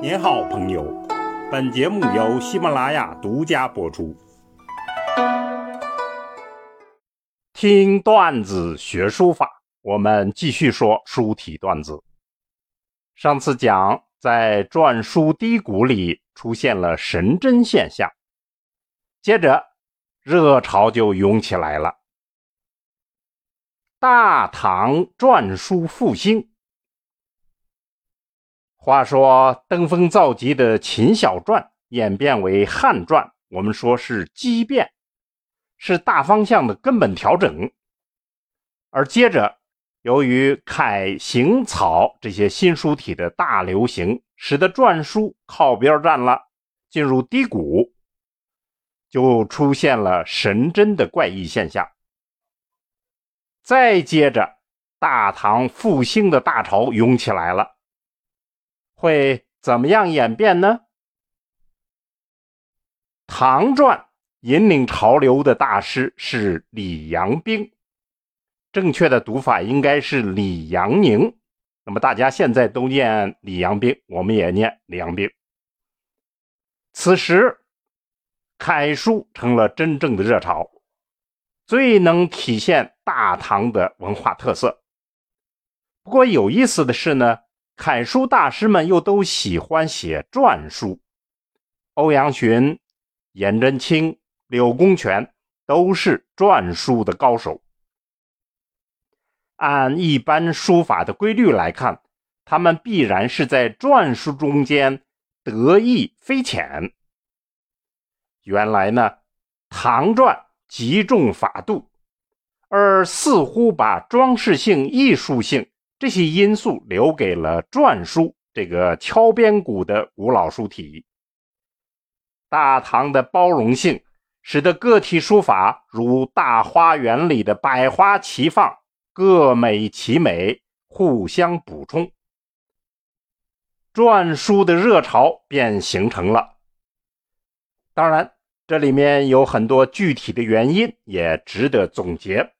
您好，朋友。本节目由喜马拉雅独家播出。听段子学书法，我们继续说书体段子。上次讲在篆书低谷里出现了神针现象，接着热潮就涌起来了。大唐篆书复兴。话说登峰造极的秦小篆演变为汉篆，我们说是畸变，是大方向的根本调整。而接着，由于楷、行、草这些新书体的大流行，使得篆书靠边站了，进入低谷，就出现了神针的怪异现象。再接着，大唐复兴的大潮涌起来了。会怎么样演变呢？唐篆引领潮流的大师是李阳冰，正确的读法应该是李阳宁。那么大家现在都念李阳冰，我们也念李阳冰。此时，楷书成了真正的热潮，最能体现大唐的文化特色。不过有意思的是呢。楷书大师们又都喜欢写篆书，欧阳询、颜真卿、柳公权都是篆书的高手。按一般书法的规律来看，他们必然是在篆书中间得意非浅。原来呢，唐篆极重法度，而似乎把装饰性、艺术性。这些因素留给了篆书这个敲边鼓的古老书体。大唐的包容性，使得个体书法如大花园里的百花齐放，各美其美，互相补充，篆书的热潮便形成了。当然，这里面有很多具体的原因，也值得总结。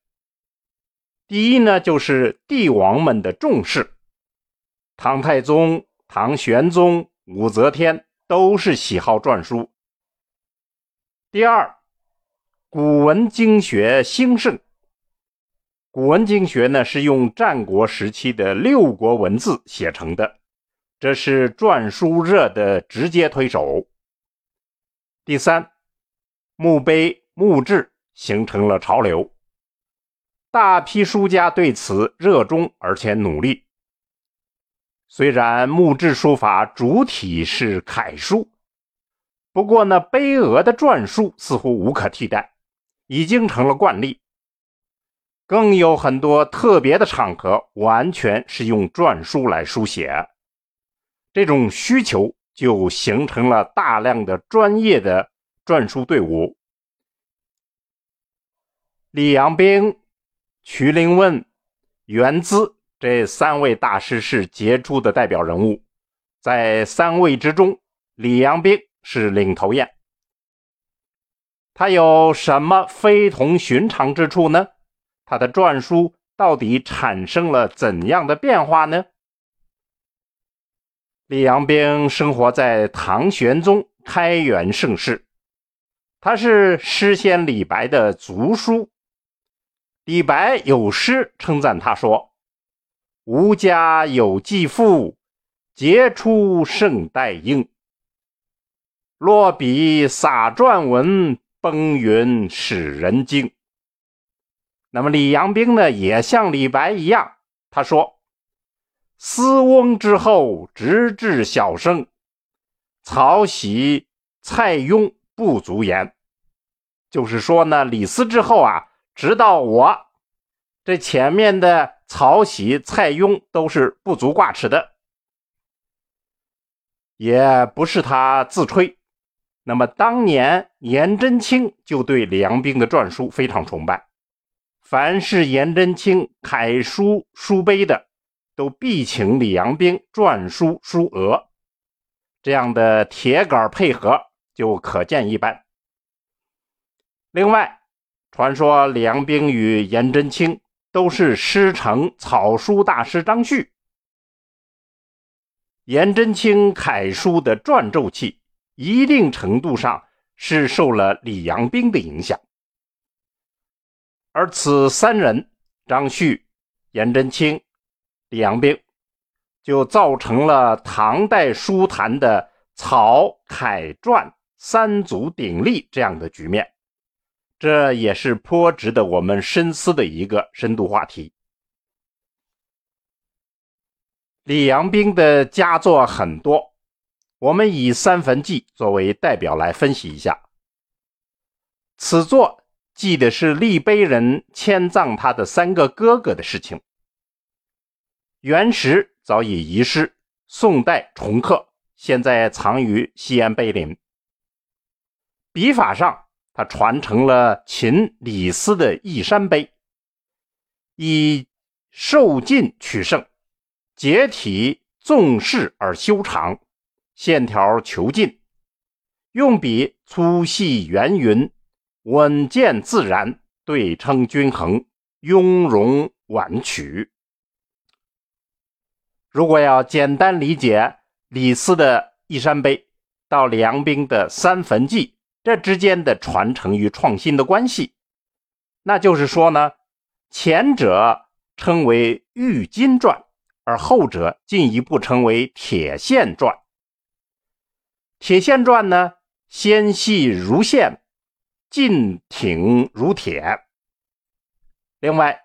第一呢，就是帝王们的重视，唐太宗、唐玄宗、武则天都是喜好篆书。第二，古文经学兴盛。古文经学呢，是用战国时期的六国文字写成的，这是篆书热的直接推手。第三，墓碑、墓志形成了潮流。大批书家对此热衷而且努力。虽然木质书法主体是楷书，不过呢，碑额的篆书似乎无可替代，已经成了惯例。更有很多特别的场合，完全是用篆书来书写。这种需求就形成了大量的专业的篆书队伍。李阳冰。徐灵问、元资这三位大师是杰出的代表人物，在三位之中，李阳冰是领头雁。他有什么非同寻常之处呢？他的篆书到底产生了怎样的变化呢？李阳冰生活在唐玄宗开元盛世，他是诗仙李白的族叔。李白有诗称赞他说：“吾家有继父，杰出胜代英。落笔洒篆文，崩云使人惊。”那么李阳冰呢，也像李白一样，他说：“思翁之后，直至小生，曹玺、蔡邕不足言。”就是说呢，李斯之后啊。直到我，这前面的曹玺、蔡邕都是不足挂齿的，也不是他自吹。那么当年颜真卿就对李阳冰的篆书非常崇拜，凡是颜真卿楷书书碑的，都必请李阳冰篆书书额，这样的铁杆配合就可见一斑。另外。传说李阳冰与颜真卿都是师承草书大师张旭。颜真卿楷书的篆咒气，一定程度上是受了李阳冰的影响。而此三人，张旭、颜真卿、李阳冰，就造成了唐代书坛的草、楷、篆三足鼎立这样的局面。这也是颇值得我们深思的一个深度话题。李阳冰的佳作很多，我们以《三坟记》作为代表来分析一下。此作记的是立碑人迁葬他的三个哥哥的事情。原石早已遗失，宋代重刻，现在藏于西安碑林。笔法上，他传承了秦李斯的义山碑，以瘦劲取胜。结体纵势而修长，线条遒劲，用笔粗细圆匀，稳健自然，对称均衡，雍容婉曲。如果要简单理解李斯的义山碑到梁兵的三坟记这之间的传承与创新的关系，那就是说呢，前者称为玉金传。而后者进一步称为铁线篆。铁线篆呢，纤细如线，劲挺如铁。另外，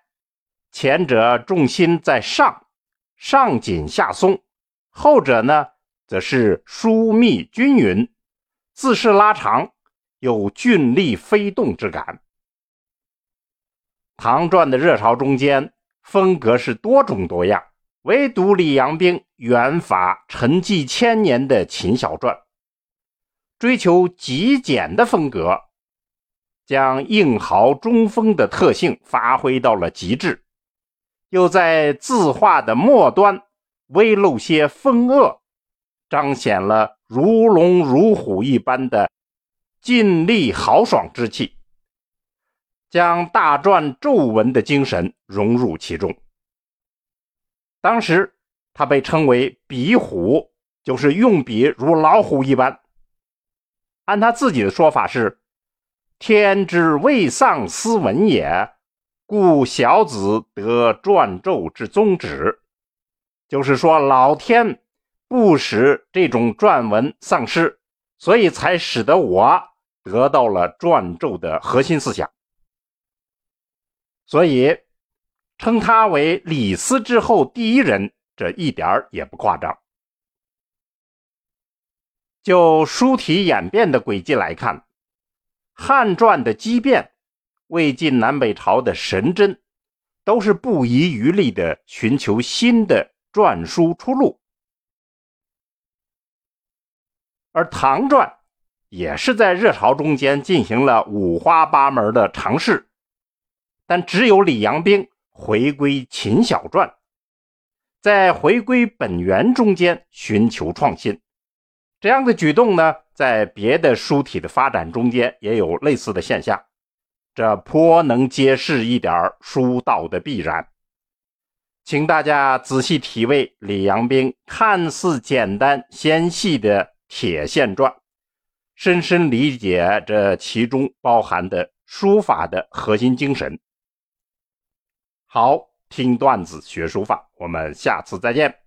前者重心在上，上紧下松；后者呢，则是疏密均匀，字势拉长，有峻丽飞动之感。唐篆的热潮中间，风格是多种多样。唯独李阳冰远法沉寂千年的秦小篆，追求极简的风格，将硬豪中锋的特性发挥到了极致，又在字画的末端微露些风恶，彰显了如龙如虎一般的尽力豪爽之气，将大篆皱纹的精神融入其中。当时他被称为“笔虎”，就是用笔如老虎一般。按他自己的说法是：“天之未丧斯文也，故小子得篆咒之宗旨。”就是说，老天不使这种篆文丧失，所以才使得我得到了篆咒的核心思想。所以。称他为李斯之后第一人，这一点也不夸张。就书体演变的轨迹来看，汉篆的畸变，魏晋南北朝的神针，都是不遗余力的寻求新的篆书出路。而唐篆也是在热潮中间进行了五花八门的尝试，但只有李阳冰。回归秦小篆，在回归本源中间寻求创新，这样的举动呢，在别的书体的发展中间也有类似的现象，这颇能揭示一点书道的必然。请大家仔细体味李阳冰看似简单纤细的铁线篆，深深理解这其中包含的书法的核心精神。好，听段子学书法，我们下次再见。